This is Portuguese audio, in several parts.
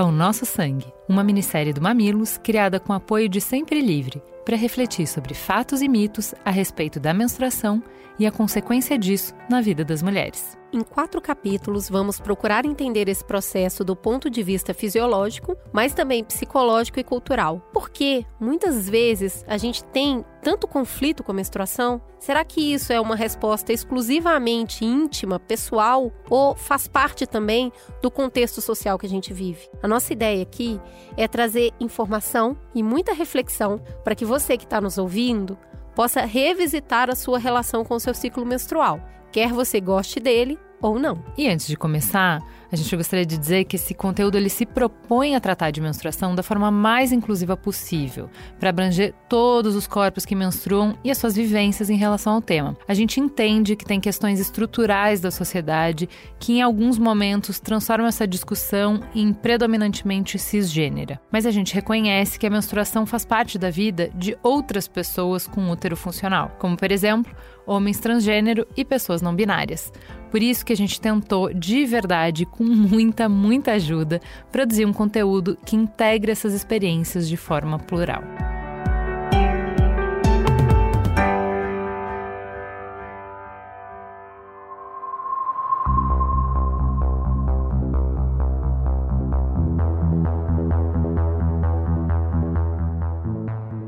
ao Nosso Sangue, uma minissérie do Mamilos criada com apoio de Sempre Livre, para refletir sobre fatos e mitos a respeito da menstruação e a consequência disso na vida das mulheres. Em quatro capítulos, vamos procurar entender esse processo do ponto de vista fisiológico, mas também psicológico e cultural. Porque muitas vezes a gente tem tanto conflito com a menstruação. Será que isso é uma resposta exclusivamente íntima, pessoal, ou faz parte também do contexto social que a gente vive? A nossa ideia aqui é trazer informação e muita reflexão para que você que está nos ouvindo possa revisitar a sua relação com o seu ciclo menstrual quer você goste dele ou não. E antes de começar, a gente gostaria de dizer que esse conteúdo ele se propõe a tratar de menstruação da forma mais inclusiva possível, para abranger todos os corpos que menstruam e as suas vivências em relação ao tema. A gente entende que tem questões estruturais da sociedade que em alguns momentos transformam essa discussão em predominantemente cisgênera. Mas a gente reconhece que a menstruação faz parte da vida de outras pessoas com útero funcional, como por exemplo, homens transgênero e pessoas não binárias. Por isso que a gente tentou de verdade com muita, muita ajuda, produzir um conteúdo que integre essas experiências de forma plural.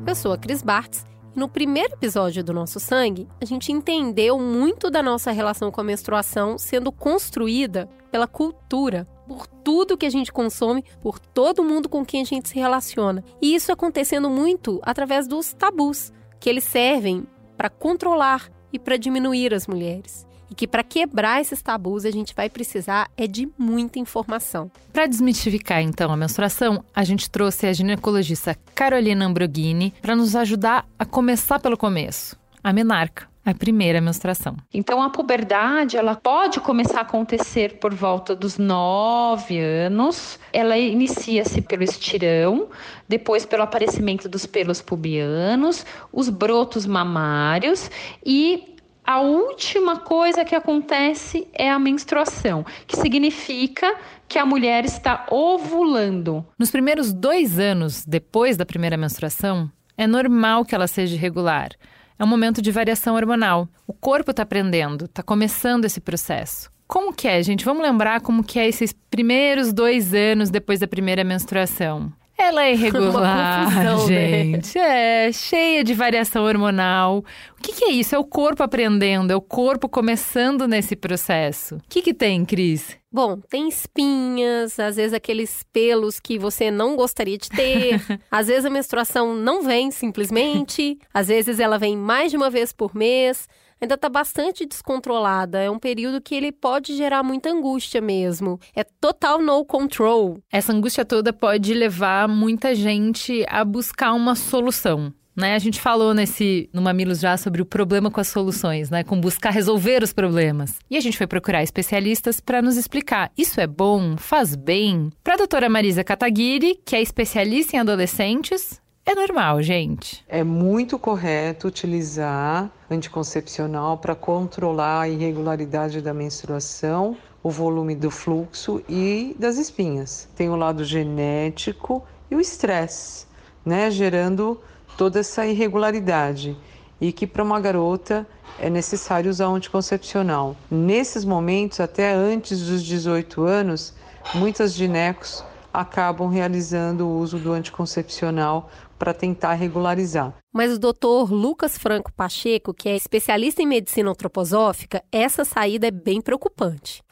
Eu sou a Cris Bartz no primeiro episódio do Nosso Sangue, a gente entendeu muito da nossa relação com a menstruação sendo construída pela cultura, por tudo que a gente consome, por todo mundo com quem a gente se relaciona. E isso acontecendo muito através dos tabus, que eles servem para controlar e para diminuir as mulheres e que para quebrar esses tabus a gente vai precisar é de muita informação. Para desmistificar então a menstruação, a gente trouxe a ginecologista Carolina Ambroghini para nos ajudar a começar pelo começo, a menarca a primeira menstruação. Então a puberdade ela pode começar a acontecer por volta dos nove anos. Ela inicia-se pelo estirão, depois pelo aparecimento dos pelos pubianos, os brotos mamários e a última coisa que acontece é a menstruação, que significa que a mulher está ovulando. Nos primeiros dois anos depois da primeira menstruação, é normal que ela seja irregular. É um momento de variação hormonal. O corpo está aprendendo, está começando esse processo. Como que é, gente? Vamos lembrar como que é esses primeiros dois anos depois da primeira menstruação. Ela é irregular, confusão, né? gente. Né? É, cheia de variação hormonal. O que, que, é isso? É o corpo aprendendo, é o corpo começando nesse processo. O que, que tem, Cris? Bom, tem espinhas, às vezes aqueles pelos que você não gostaria de ter. às vezes a menstruação não vem simplesmente. Às vezes ela vem mais de uma vez por mês ainda está bastante descontrolada. É um período que ele pode gerar muita angústia mesmo. É total no control. Essa angústia toda pode levar muita gente a buscar uma solução. Né? A gente falou nesse no Mamilos já sobre o problema com as soluções, né? Com buscar resolver os problemas. E a gente foi procurar especialistas para nos explicar. Isso é bom? Faz bem? Para a doutora Marisa Kataguiri, que é especialista em adolescentes, é normal, gente. É muito correto utilizar anticoncepcional para controlar a irregularidade da menstruação, o volume do fluxo e das espinhas. Tem o lado genético e o estresse, né, gerando toda essa irregularidade e que para uma garota é necessário usar um anticoncepcional. Nesses momentos, até antes dos 18 anos, muitas ginecos acabam realizando o uso do anticoncepcional para tentar regularizar. Mas o doutor Lucas Franco Pacheco, que é especialista em medicina antroposófica, essa saída é bem preocupante.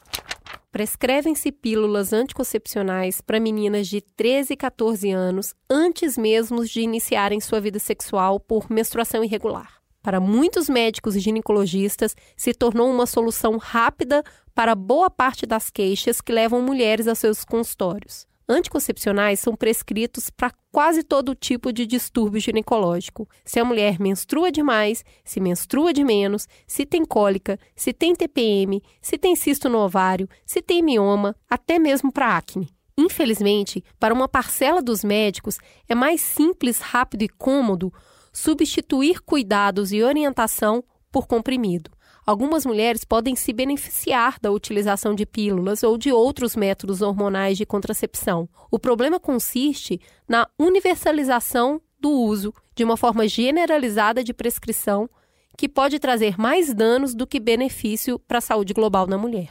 Prescrevem-se pílulas anticoncepcionais para meninas de 13 e 14 anos antes mesmo de iniciarem sua vida sexual por menstruação irregular. Para muitos médicos e ginecologistas, se tornou uma solução rápida para boa parte das queixas que levam mulheres aos seus consultórios. Anticoncepcionais são prescritos para quase todo tipo de distúrbio ginecológico. Se a mulher menstrua demais, se menstrua de menos, se tem cólica, se tem TPM, se tem cisto no ovário, se tem mioma, até mesmo para acne. Infelizmente, para uma parcela dos médicos, é mais simples, rápido e cômodo substituir cuidados e orientação por comprimido. Algumas mulheres podem se beneficiar da utilização de pílulas ou de outros métodos hormonais de contracepção. O problema consiste na universalização do uso de uma forma generalizada de prescrição que pode trazer mais danos do que benefício para a saúde global da mulher.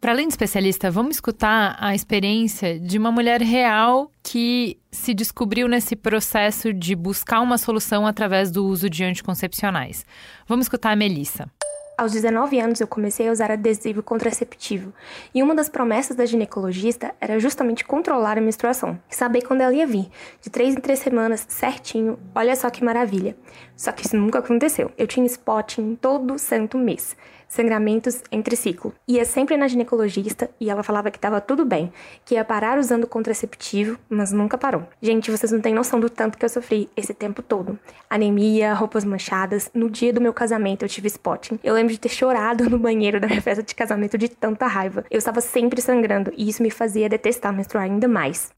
Para além de especialista, vamos escutar a experiência de uma mulher real que se descobriu nesse processo de buscar uma solução através do uso de anticoncepcionais. Vamos escutar a Melissa. Aos 19 anos, eu comecei a usar adesivo contraceptivo, e uma das promessas da ginecologista era justamente controlar a menstruação saber quando ela ia vir, de três em três semanas, certinho. Olha só que maravilha! Só que isso nunca aconteceu. Eu tinha spotting todo santo mês sangramentos entre ciclo. Ia sempre na ginecologista e ela falava que estava tudo bem, que ia parar usando contraceptivo, mas nunca parou. Gente, vocês não têm noção do tanto que eu sofri esse tempo todo. Anemia, roupas manchadas. No dia do meu casamento eu tive spotting. Eu lembro de ter chorado no banheiro da minha festa de casamento de tanta raiva. Eu estava sempre sangrando e isso me fazia detestar menstruar ainda mais.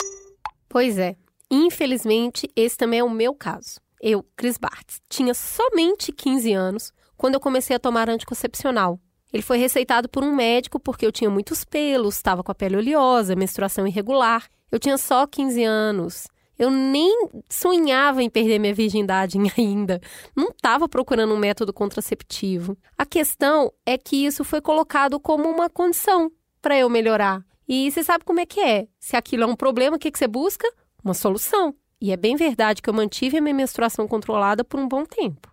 Pois é. Infelizmente, esse também é o meu caso. Eu, Cris Bartz, tinha somente 15 anos quando eu comecei a tomar anticoncepcional. Ele foi receitado por um médico porque eu tinha muitos pelos, estava com a pele oleosa, menstruação irregular. Eu tinha só 15 anos. Eu nem sonhava em perder minha virgindade ainda. Não estava procurando um método contraceptivo. A questão é que isso foi colocado como uma condição para eu melhorar. E você sabe como é que é. Se aquilo é um problema, o que, que você busca? Uma solução. E é bem verdade que eu mantive a minha menstruação controlada por um bom tempo.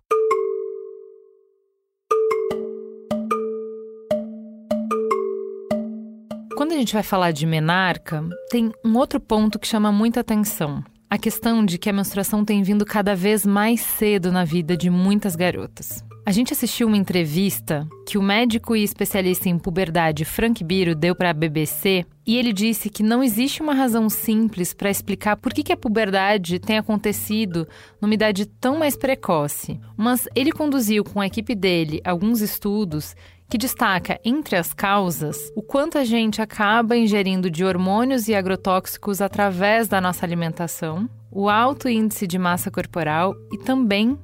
Quando a gente vai falar de menarca, tem um outro ponto que chama muita atenção. A questão de que a menstruação tem vindo cada vez mais cedo na vida de muitas garotas. A gente assistiu uma entrevista que o médico e especialista em puberdade Frank Biro deu para a BBC e ele disse que não existe uma razão simples para explicar por que, que a puberdade tem acontecido numa idade tão mais precoce. Mas ele conduziu com a equipe dele alguns estudos que destaca, entre as causas, o quanto a gente acaba ingerindo de hormônios e agrotóxicos através da nossa alimentação, o alto índice de massa corporal e também,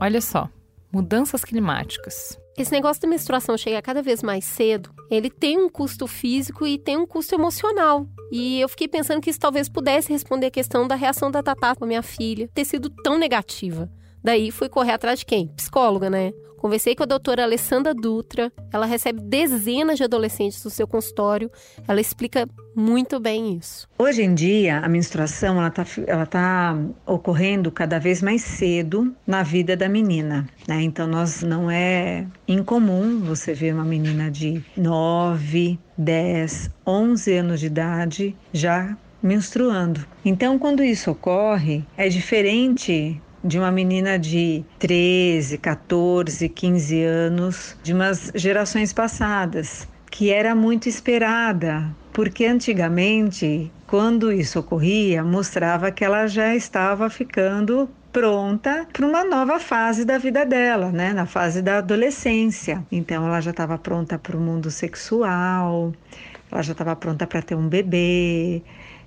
olha só, mudanças climáticas. Esse negócio da menstruação chegar cada vez mais cedo, ele tem um custo físico e tem um custo emocional. E eu fiquei pensando que isso talvez pudesse responder a questão da reação da Tatá com a minha filha ter sido tão negativa. Daí fui correr atrás de quem? Psicóloga, né? Conversei com a doutora Alessandra Dutra. Ela recebe dezenas de adolescentes no seu consultório. Ela explica muito bem isso. Hoje em dia, a menstruação ela está ela tá ocorrendo cada vez mais cedo na vida da menina. Né? Então, nós não é incomum você ver uma menina de 9, 10, 11 anos de idade já menstruando. Então, quando isso ocorre, é diferente de uma menina de 13, 14, 15 anos, de umas gerações passadas, que era muito esperada, porque antigamente, quando isso ocorria, mostrava que ela já estava ficando pronta para uma nova fase da vida dela, né? Na fase da adolescência. Então ela já estava pronta para o mundo sexual, ela já estava pronta para ter um bebê,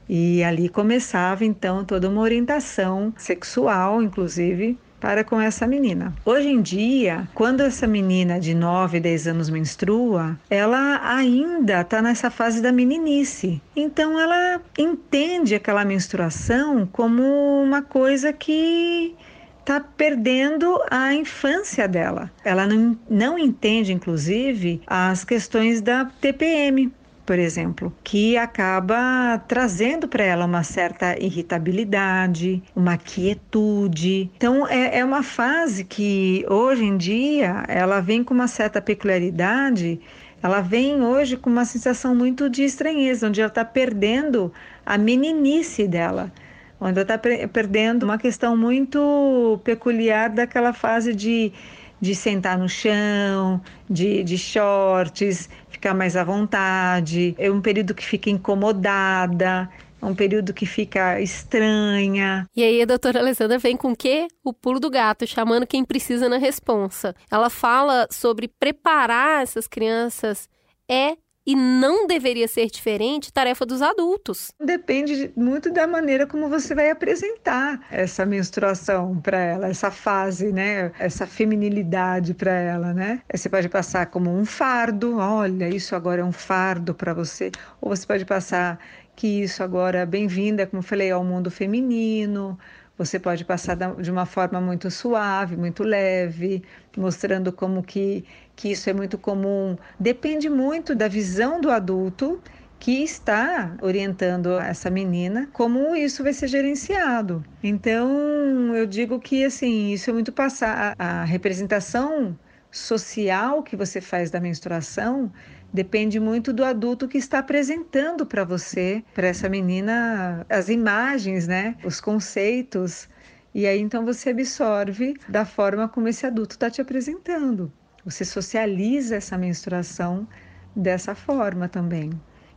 e ali começava então toda uma orientação sexual, inclusive, para com essa menina. Hoje em dia, quando essa menina de 9, 10 anos menstrua, ela ainda está nessa fase da meninice. Então ela entende aquela menstruação como uma coisa que está perdendo a infância dela. Ela não, não entende, inclusive, as questões da TPM, por exemplo, que acaba trazendo para ela uma certa irritabilidade, uma quietude. Então, é, é uma fase que hoje em dia ela vem com uma certa peculiaridade ela vem hoje com uma sensação muito de estranheza, onde ela está perdendo a meninice dela, onde ela está perdendo uma questão muito peculiar daquela fase de de sentar no chão, de, de shorts, ficar mais à vontade. É um período que fica incomodada, um período que fica estranha. E aí a doutora Alessandra vem com o quê? O pulo do gato, chamando quem precisa na responsa. Ela fala sobre preparar essas crianças é e não deveria ser diferente tarefa dos adultos. Depende muito da maneira como você vai apresentar essa menstruação para ela, essa fase, né? Essa feminilidade para ela, né? Você pode passar como um fardo, olha, isso agora é um fardo para você, ou você pode passar que isso agora é bem-vinda, como falei, ao mundo feminino. Você pode passar de uma forma muito suave, muito leve, mostrando como que que isso é muito comum, depende muito da visão do adulto que está orientando essa menina como isso vai ser gerenciado. Então, eu digo que assim, isso é muito passar a, representação social que você faz da menstruação depende muito do adulto que está apresentando para você, para essa menina, as imagens, né, os conceitos. E aí então você absorve da forma como esse adulto está te apresentando. Você socializa essa menstruação dessa forma também.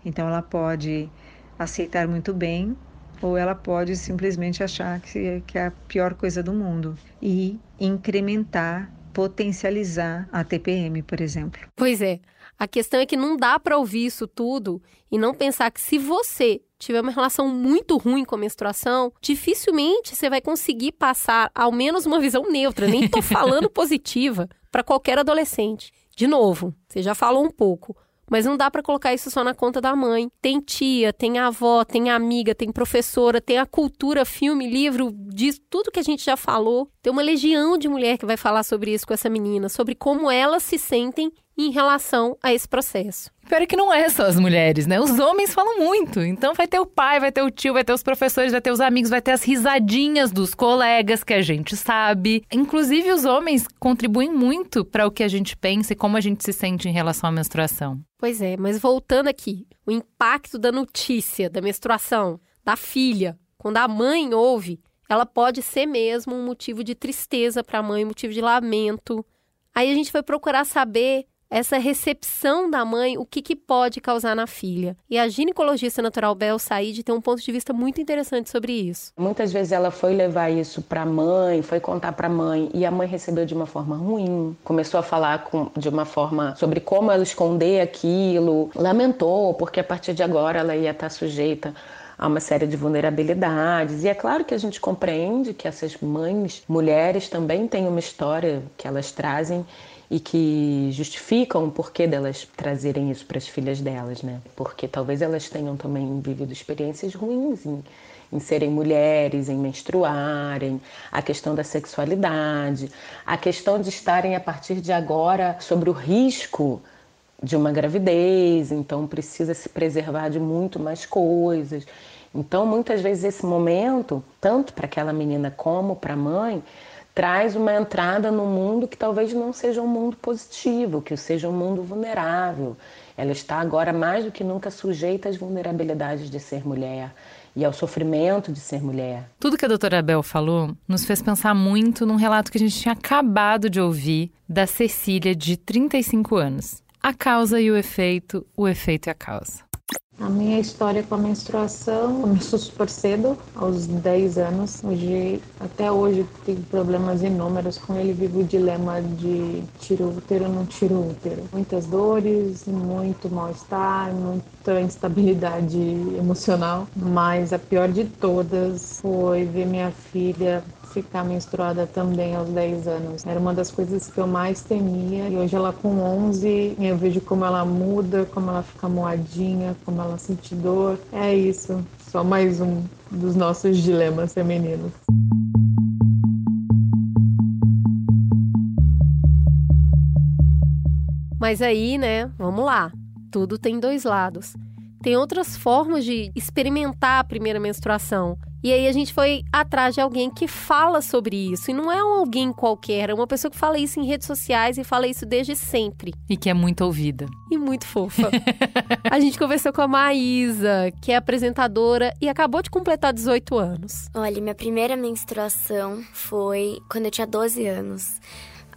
Então ela pode aceitar muito bem ou ela pode simplesmente achar que, que é a pior coisa do mundo e incrementar, potencializar a TPM, por exemplo. Pois é. A questão é que não dá para ouvir isso tudo e não pensar que se você tiver uma relação muito ruim com a menstruação, dificilmente você vai conseguir passar ao menos uma visão neutra, nem tô falando positiva, para qualquer adolescente. De novo, você já falou um pouco, mas não dá para colocar isso só na conta da mãe. Tem tia, tem avó, tem amiga, tem professora, tem a cultura, filme, livro, diz tudo que a gente já falou. Tem uma legião de mulher que vai falar sobre isso com essa menina, sobre como elas se sentem em relação a esse processo. Pior é que não é só as mulheres, né? Os homens falam muito. Então vai ter o pai, vai ter o tio, vai ter os professores, vai ter os amigos, vai ter as risadinhas dos colegas que a gente sabe. Inclusive, os homens contribuem muito para o que a gente pensa e como a gente se sente em relação à menstruação. Pois é, mas voltando aqui, o impacto da notícia da menstruação da filha, quando a mãe ouve, ela pode ser mesmo um motivo de tristeza para a mãe, motivo de lamento. Aí a gente foi procurar saber essa recepção da mãe, o que, que pode causar na filha. E a ginecologista natural Bel Said tem um ponto de vista muito interessante sobre isso. Muitas vezes ela foi levar isso para a mãe, foi contar para a mãe, e a mãe recebeu de uma forma ruim, começou a falar com, de uma forma sobre como ela esconder aquilo, lamentou, porque a partir de agora ela ia estar sujeita a uma série de vulnerabilidades. E é claro que a gente compreende que essas mães, mulheres, também têm uma história que elas trazem e que justificam o porquê delas trazerem isso para as filhas delas, né? Porque talvez elas tenham também vivido experiências ruins em, em serem mulheres, em menstruarem, a questão da sexualidade, a questão de estarem a partir de agora sobre o risco de uma gravidez, então precisa se preservar de muito mais coisas. Então, muitas vezes esse momento, tanto para aquela menina como para a mãe, traz uma entrada no mundo que talvez não seja um mundo positivo, que seja um mundo vulnerável. Ela está agora mais do que nunca sujeita às vulnerabilidades de ser mulher e ao sofrimento de ser mulher. Tudo que a doutora Abel falou nos fez pensar muito num relato que a gente tinha acabado de ouvir da Cecília, de 35 anos. A causa e o efeito, o efeito e a causa. A minha história com a menstruação começou super cedo, aos 10 anos. Hoje, até hoje, tenho problemas inúmeros com ele. Vivo o dilema de tiro útero ou não tiro útero. Muitas dores, muito mal-estar, muita instabilidade emocional. Mas a pior de todas foi ver minha filha ficar menstruada também aos 10 anos. Era uma das coisas que eu mais temia e hoje ela com 11, eu vejo como ela muda, como ela fica moadinha, como ela sente dor. É isso, só mais um dos nossos dilemas femininos. Mas aí, né, vamos lá. Tudo tem dois lados. Tem outras formas de experimentar a primeira menstruação e aí a gente foi atrás de alguém que fala sobre isso. E não é um alguém qualquer, é uma pessoa que fala isso em redes sociais e fala isso desde sempre. E que é muito ouvida. E muito fofa. a gente conversou com a Maísa, que é apresentadora e acabou de completar 18 anos. Olha, minha primeira menstruação foi quando eu tinha 12 anos.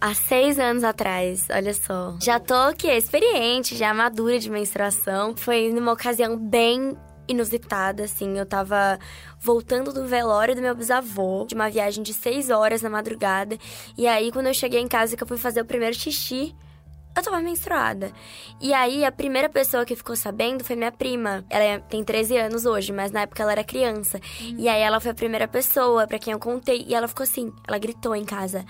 Há seis anos atrás, olha só. Já tô que experiente, já madura de menstruação. Foi numa ocasião bem inusitada, assim. Eu tava voltando do velório do meu bisavô, de uma viagem de seis horas na madrugada. E aí, quando eu cheguei em casa, que eu fui fazer o primeiro xixi, eu tava menstruada. E aí, a primeira pessoa que ficou sabendo foi minha prima. Ela é, tem 13 anos hoje, mas na época ela era criança. Hum. E aí, ela foi a primeira pessoa para quem eu contei. E ela ficou assim, ela gritou em casa: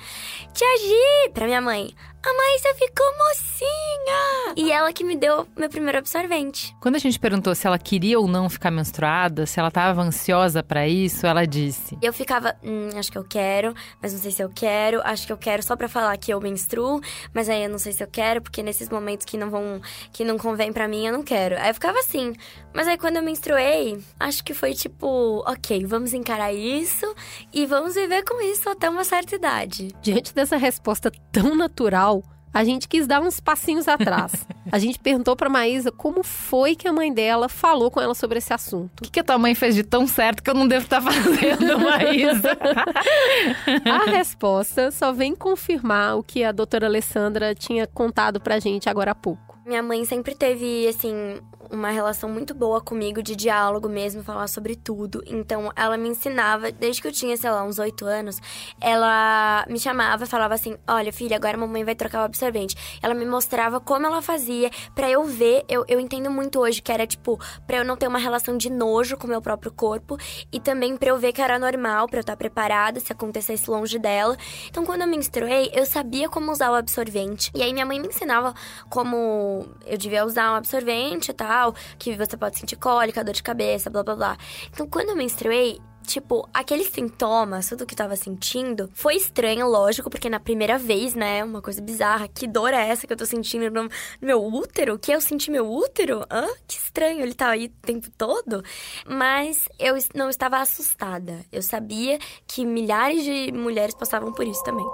Tia Gi! Pra minha mãe. A Maísa ficou mocinha! E ela que me deu meu primeiro absorvente. Quando a gente perguntou se ela queria ou não ficar menstruada, se ela estava ansiosa para isso, ela disse: Eu ficava, hum, acho que eu quero, mas não sei se eu quero. Acho que eu quero só para falar que eu menstruo, mas aí eu não sei se eu quero, porque nesses momentos que não vão, que não convém para mim, eu não quero. Aí eu ficava assim. Mas aí quando eu menstruei, acho que foi tipo, ok, vamos encarar isso e vamos viver com isso até uma certa idade. Diante dessa resposta tão natural, a gente quis dar uns passinhos atrás. A gente perguntou para Maísa como foi que a mãe dela falou com ela sobre esse assunto. O que, que a tua mãe fez de tão certo que eu não devo estar fazendo, Maísa? a resposta só vem confirmar o que a doutora Alessandra tinha contado pra gente agora há pouco. Minha mãe sempre teve, assim, uma relação muito boa comigo de diálogo mesmo, falar sobre tudo. Então, ela me ensinava, desde que eu tinha, sei lá, uns oito anos, ela me chamava, falava assim: Olha, filha, agora a mamãe vai trocar o absorvente. Ela me mostrava como ela fazia para eu ver. Eu, eu entendo muito hoje que era tipo, pra eu não ter uma relação de nojo com o meu próprio corpo e também pra eu ver que era normal, pra eu estar preparada se acontecesse longe dela. Então, quando eu menstruei, eu sabia como usar o absorvente. E aí, minha mãe me ensinava como eu devia usar um absorvente e tal que você pode sentir cólica, dor de cabeça, blá blá blá. Então, quando eu menstruei, tipo, aqueles sintomas, tudo que eu tava sentindo, foi estranho, lógico, porque na primeira vez, né, uma coisa bizarra, que dor é essa que eu tô sentindo no, meu útero? Que eu senti meu útero? Hã? Que estranho, ele tá aí o tempo todo. Mas eu não estava assustada. Eu sabia que milhares de mulheres passavam por isso também.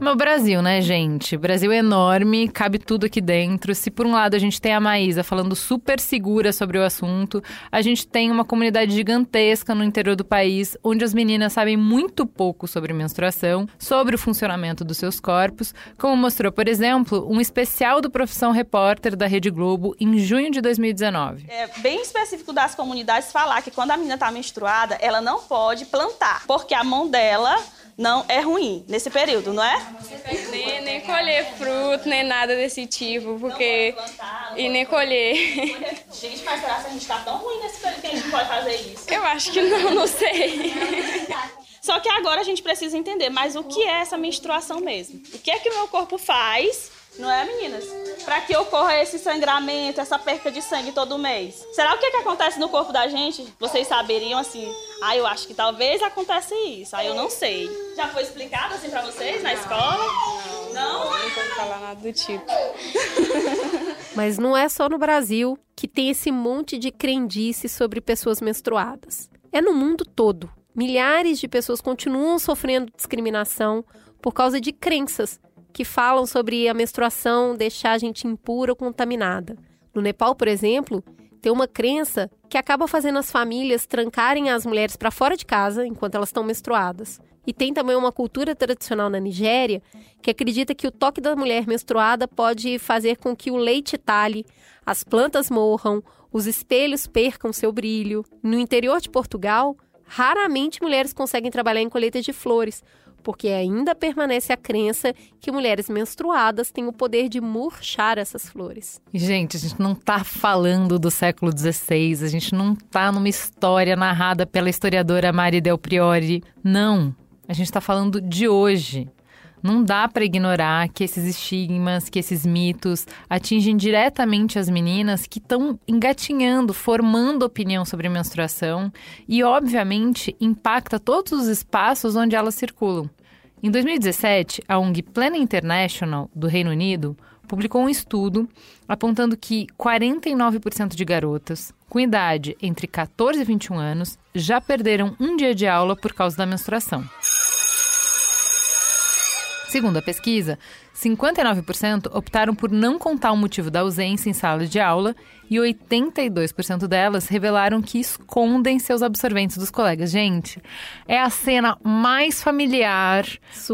No Brasil, né, gente? Brasil é enorme, cabe tudo aqui dentro. Se por um lado a gente tem a Maísa falando super segura sobre o assunto, a gente tem uma comunidade gigantesca no interior do país, onde as meninas sabem muito pouco sobre menstruação, sobre o funcionamento dos seus corpos, como mostrou, por exemplo, um especial do Profissão Repórter da Rede Globo em junho de 2019. É bem específico das comunidades falar que quando a menina está menstruada, ela não pode plantar, porque a mão dela não é ruim nesse período, não é? Nem, nem colher fruto, nem nada desse tipo, porque. E nem colher. Gente, mas será que a gente tá tão ruim nesse período que a gente pode fazer isso? Eu acho que não, não sei. Só que agora a gente precisa entender, mas o que é essa menstruação mesmo? O que é que o meu corpo faz não é, meninas? Para que ocorra esse sangramento, essa perca de sangue todo mês. Será o que, que acontece no corpo da gente? Vocês saberiam assim? Ah, eu acho que talvez aconteça isso. Ah, eu não sei. Já foi explicado assim para vocês na escola? Não? Não, não vou falar nada do tipo. Mas não é só no Brasil que tem esse monte de crendice sobre pessoas menstruadas. É no mundo todo. Milhares de pessoas continuam sofrendo discriminação por causa de crenças que falam sobre a menstruação deixar a gente impura ou contaminada. No Nepal, por exemplo, tem uma crença que acaba fazendo as famílias trancarem as mulheres para fora de casa enquanto elas estão menstruadas. E tem também uma cultura tradicional na Nigéria que acredita que o toque da mulher menstruada pode fazer com que o leite talhe, as plantas morram, os espelhos percam seu brilho. No interior de Portugal, raramente mulheres conseguem trabalhar em colheitas de flores, porque ainda permanece a crença que mulheres menstruadas têm o poder de murchar essas flores. Gente, a gente não está falando do século XVI, a gente não está numa história narrada pela historiadora Mari Del Priori. Não, a gente está falando de hoje. Não dá para ignorar que esses estigmas, que esses mitos atingem diretamente as meninas que estão engatinhando, formando opinião sobre menstruação e, obviamente, impacta todos os espaços onde elas circulam. Em 2017, a ONG Plena International, do Reino Unido, publicou um estudo apontando que 49% de garotas com idade entre 14 e 21 anos já perderam um dia de aula por causa da menstruação. Segundo a pesquisa, 59% optaram por não contar o motivo da ausência em sala de aula e 82% delas revelaram que escondem seus absorventes dos colegas. Gente, é a cena mais familiar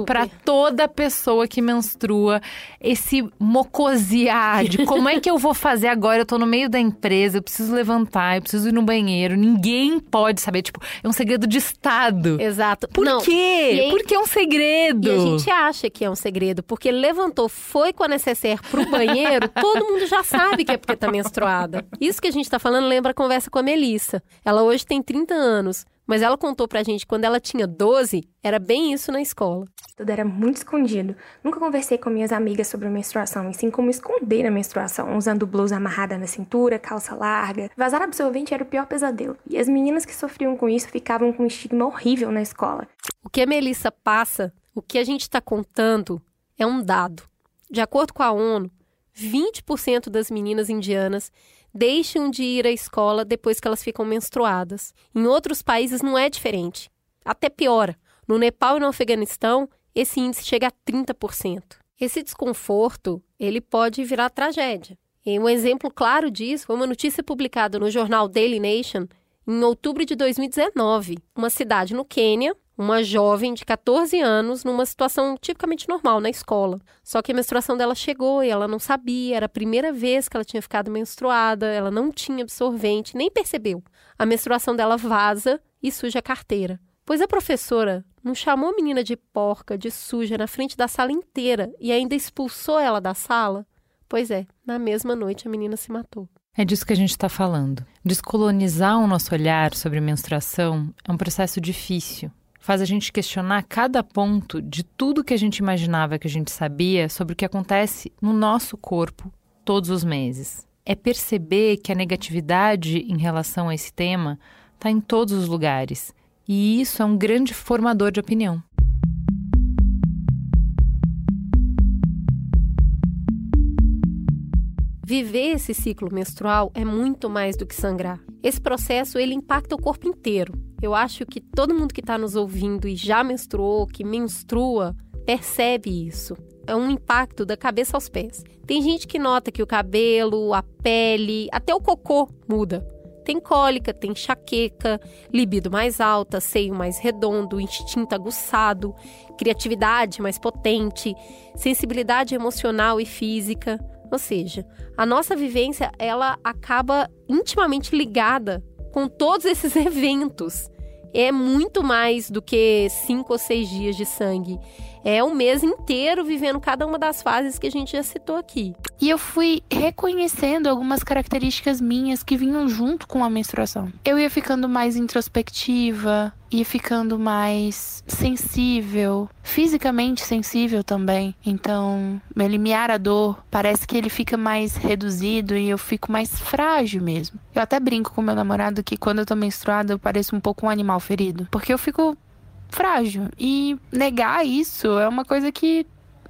para toda pessoa que menstrua. Esse mocosear de como é que eu vou fazer agora? Eu tô no meio da empresa, eu preciso levantar, eu preciso ir no banheiro. Ninguém pode saber. Tipo, é um segredo de Estado. Exato. Por Não, quê? aí- Porque é um segredo. E a gente acha que é um segredo, porque levantou, foi com a necessaire pro banheiro, todo mundo já sabe que é porque tá menstruada. Isso que a gente tá falando lembra a conversa com a Melissa. Ela hoje tem 30 anos, mas ela contou pra gente quando ela tinha 12, era bem isso na escola. Tudo era muito escondido. Nunca conversei com minhas amigas sobre a menstruação, e sim como esconder a menstruação, usando blusa amarrada na cintura, calça larga. Vazar absorvente era o pior pesadelo. E as meninas que sofriam com isso ficavam com um estigma horrível na escola. O que a Melissa passa, o que a gente está contando, é um dado. De acordo com a ONU, 20% das meninas indianas deixam de ir à escola depois que elas ficam menstruadas. Em outros países não é diferente. Até piora. No Nepal e no Afeganistão, esse índice chega a 30%. Esse desconforto, ele pode virar tragédia. E um exemplo claro disso foi uma notícia publicada no jornal Daily Nation em outubro de 2019. Uma cidade no Quênia, uma jovem de 14 anos, numa situação tipicamente normal na escola. Só que a menstruação dela chegou e ela não sabia, era a primeira vez que ela tinha ficado menstruada, ela não tinha absorvente, nem percebeu. A menstruação dela vaza e suja a carteira. Pois a professora não chamou a menina de porca, de suja, na frente da sala inteira e ainda expulsou ela da sala? Pois é, na mesma noite a menina se matou. É disso que a gente está falando. Descolonizar o nosso olhar sobre menstruação é um processo difícil. Faz a gente questionar cada ponto de tudo que a gente imaginava que a gente sabia sobre o que acontece no nosso corpo todos os meses. É perceber que a negatividade em relação a esse tema está em todos os lugares. E isso é um grande formador de opinião. Viver esse ciclo menstrual é muito mais do que sangrar. Esse processo ele impacta o corpo inteiro. Eu acho que todo mundo que está nos ouvindo e já menstruou, que menstrua, percebe isso. É um impacto da cabeça aos pés. Tem gente que nota que o cabelo, a pele, até o cocô muda. Tem cólica, tem enxaqueca, libido mais alta, seio mais redondo, instinto aguçado, criatividade mais potente, sensibilidade emocional e física. Ou seja, a nossa vivência ela acaba intimamente ligada com todos esses eventos. É muito mais do que cinco ou seis dias de sangue. É um mês inteiro vivendo cada uma das fases que a gente já citou aqui. E eu fui reconhecendo algumas características minhas que vinham junto com a menstruação. Eu ia ficando mais introspectiva, ia ficando mais sensível, fisicamente sensível também. Então, meu limiar à dor parece que ele fica mais reduzido e eu fico mais frágil mesmo. Eu até brinco com meu namorado que quando eu tô menstruada eu pareço um pouco um animal ferido, porque eu fico frágil e negar isso é uma coisa que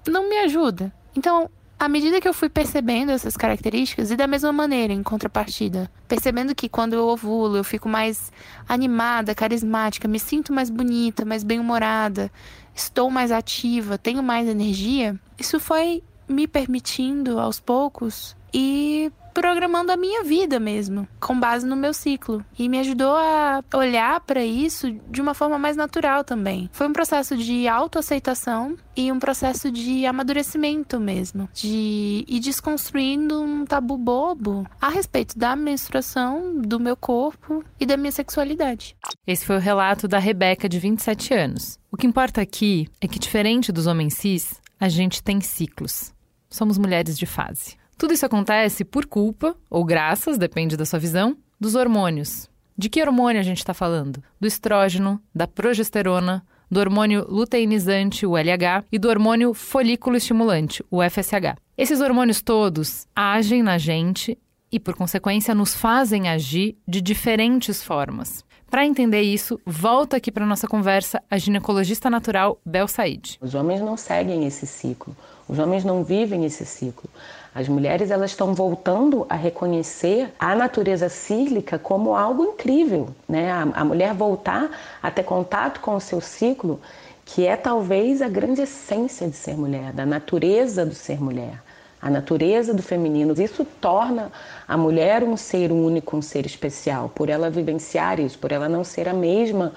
não me ajuda. Então, à medida que eu fui percebendo essas características, e da mesma maneira, em contrapartida, percebendo que quando eu ovulo eu fico mais animada, carismática, me sinto mais bonita, mais bem-humorada, estou mais ativa, tenho mais energia, isso foi me permitindo aos poucos e programando a minha vida mesmo, com base no meu ciclo. E me ajudou a olhar para isso de uma forma mais natural também. Foi um processo de autoaceitação e um processo de amadurecimento mesmo, de ir desconstruindo um tabu bobo a respeito da menstruação, do meu corpo e da minha sexualidade. Esse foi o relato da Rebeca, de 27 anos. O que importa aqui é que, diferente dos homens cis, a gente tem ciclos. Somos mulheres de fase. Tudo isso acontece por culpa, ou graças, depende da sua visão, dos hormônios. De que hormônio a gente está falando? Do estrógeno, da progesterona, do hormônio luteinizante, o LH, e do hormônio folículo estimulante, o FSH. Esses hormônios todos agem na gente e, por consequência, nos fazem agir de diferentes formas. Para entender isso, volta aqui para nossa conversa a ginecologista natural Bel Said. Os homens não seguem esse ciclo. Os homens não vivem esse ciclo. As mulheres elas estão voltando a reconhecer a natureza cíclica como algo incrível, né? A, a mulher voltar a ter contato com o seu ciclo que é talvez a grande essência de ser mulher, da natureza do ser mulher, a natureza do feminino. Isso torna a mulher um ser único, um ser especial, por ela vivenciar isso, por ela não ser a mesma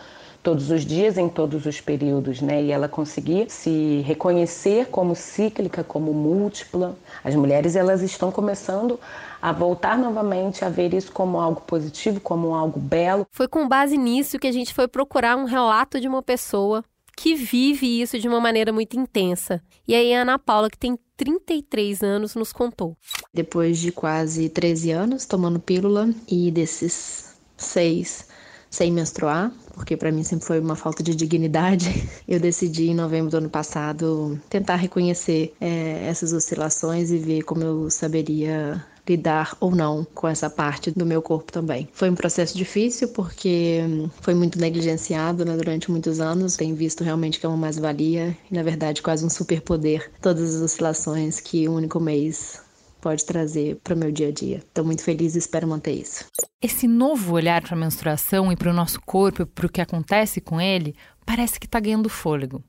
todos os dias, em todos os períodos, né? E ela conseguir se reconhecer como cíclica, como múltipla. As mulheres elas estão começando a voltar novamente a ver isso como algo positivo, como algo belo. Foi com base nisso que a gente foi procurar um relato de uma pessoa que vive isso de uma maneira muito intensa. E aí a Ana Paula, que tem 33 anos, nos contou. Depois de quase 13 anos tomando pílula e desses seis sem menstruar, porque para mim sempre foi uma falta de dignidade, eu decidi em novembro do ano passado tentar reconhecer é, essas oscilações e ver como eu saberia lidar ou não com essa parte do meu corpo também. Foi um processo difícil porque foi muito negligenciado né, durante muitos anos. Tenho visto realmente que é uma mais-valia e, na verdade, quase um superpoder todas as oscilações que um único mês pode trazer para o meu dia a dia. Estou muito feliz e espero manter isso. Esse novo olhar para a menstruação e para o nosso corpo para o que acontece com ele parece que está ganhando fôlego.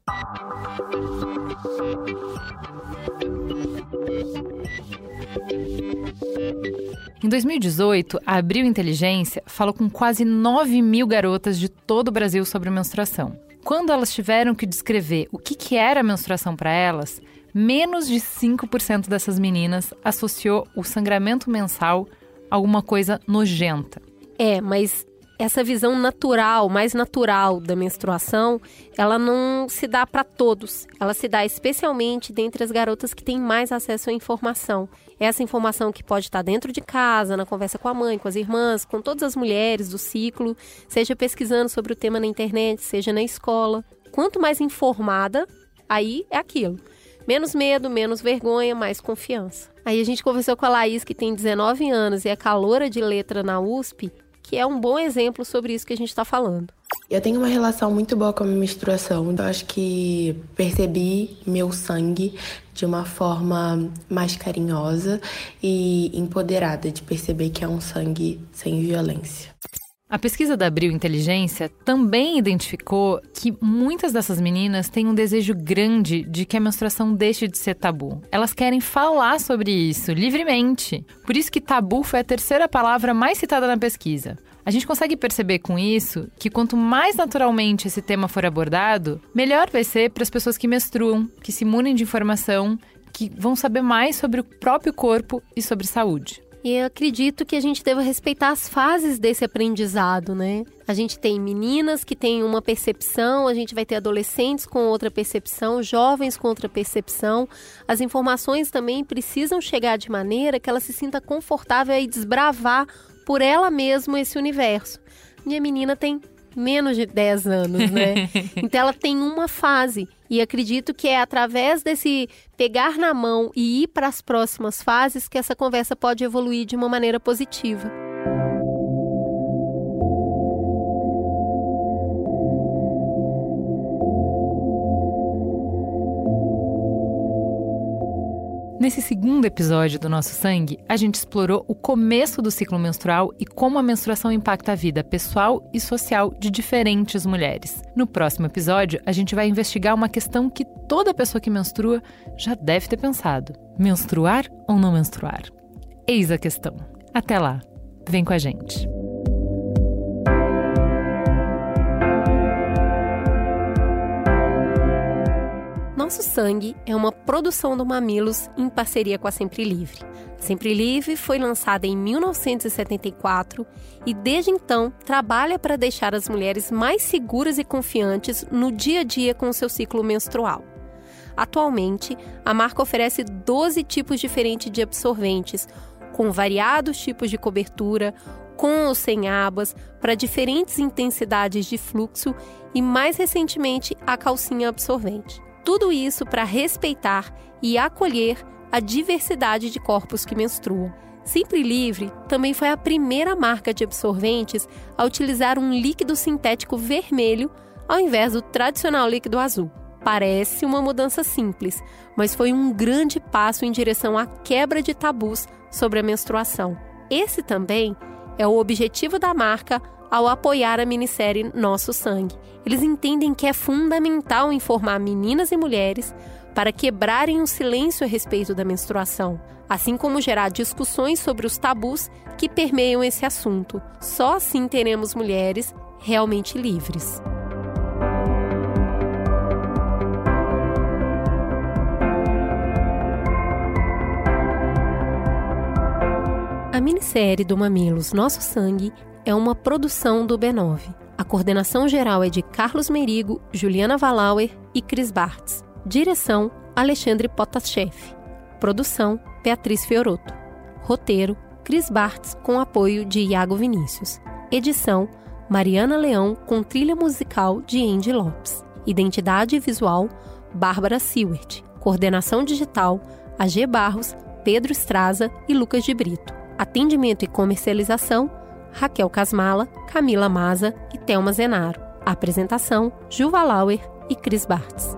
Em 2018, a Abril Inteligência falou com quase 9 mil garotas de todo o Brasil sobre menstruação. Quando elas tiveram que descrever o que, que era a menstruação para elas, menos de 5% dessas meninas associou o sangramento mensal a alguma coisa nojenta. É, mas essa visão natural, mais natural da menstruação, ela não se dá para todos. Ela se dá especialmente dentre as garotas que têm mais acesso à informação. Essa informação que pode estar dentro de casa, na conversa com a mãe, com as irmãs, com todas as mulheres do ciclo, seja pesquisando sobre o tema na internet, seja na escola. Quanto mais informada, aí é aquilo. Menos medo, menos vergonha, mais confiança. Aí a gente conversou com a Laís, que tem 19 anos e é caloura de letra na USP, que é um bom exemplo sobre isso que a gente está falando. Eu tenho uma relação muito boa com a minha menstruação. Eu acho que percebi meu sangue de uma forma mais carinhosa e empoderada, de perceber que é um sangue sem violência. A pesquisa da Abril Inteligência também identificou que muitas dessas meninas têm um desejo grande de que a menstruação deixe de ser tabu. Elas querem falar sobre isso livremente. Por isso que tabu foi a terceira palavra mais citada na pesquisa. A gente consegue perceber com isso que quanto mais naturalmente esse tema for abordado, melhor vai ser para as pessoas que menstruam, que se munem de informação, que vão saber mais sobre o próprio corpo e sobre saúde. E acredito que a gente deva respeitar as fases desse aprendizado, né? A gente tem meninas que têm uma percepção, a gente vai ter adolescentes com outra percepção, jovens com outra percepção. As informações também precisam chegar de maneira que ela se sinta confortável e desbravar por ela mesma esse universo. Minha menina tem menos de 10 anos, né? então ela tem uma fase. E acredito que é através desse pegar na mão e ir para as próximas fases que essa conversa pode evoluir de uma maneira positiva. Nesse segundo episódio do Nosso Sangue, a gente explorou o começo do ciclo menstrual e como a menstruação impacta a vida pessoal e social de diferentes mulheres. No próximo episódio, a gente vai investigar uma questão que toda pessoa que menstrua já deve ter pensado: menstruar ou não menstruar? Eis a questão. Até lá, vem com a gente. Nosso Sangue é uma produção do Mamilos em parceria com a Sempre Livre. Sempre Livre foi lançada em 1974 e desde então trabalha para deixar as mulheres mais seguras e confiantes no dia a dia com o seu ciclo menstrual. Atualmente, a marca oferece 12 tipos diferentes de absorventes, com variados tipos de cobertura, com ou sem abas, para diferentes intensidades de fluxo e, mais recentemente, a calcinha absorvente. Tudo isso para respeitar e acolher a diversidade de corpos que menstruam. Sempre Livre também foi a primeira marca de absorventes a utilizar um líquido sintético vermelho ao invés do tradicional líquido azul. Parece uma mudança simples, mas foi um grande passo em direção à quebra de tabus sobre a menstruação. Esse também é o objetivo da marca ao apoiar a minissérie Nosso Sangue. Eles entendem que é fundamental informar meninas e mulheres para quebrarem o silêncio a respeito da menstruação, assim como gerar discussões sobre os tabus que permeiam esse assunto. Só assim teremos mulheres realmente livres. A minissérie do Mamilos Nosso Sangue é uma produção do B9. A coordenação geral é de Carlos Merigo, Juliana Valauer e Cris Bartz. Direção: Alexandre Potashev. Produção: Beatriz Fioroto. Roteiro: Cris Bartz com apoio de Iago Vinícius. Edição: Mariana Leão com trilha musical de Andy Lopes. Identidade visual: Bárbara Seward. Coordenação digital: AG Barros, Pedro Estraza e Lucas de Brito. Atendimento e comercialização: Raquel Casmala, Camila Maza e Thelma Zenaro. Apresentação: Juva Lauer e Cris Bartz.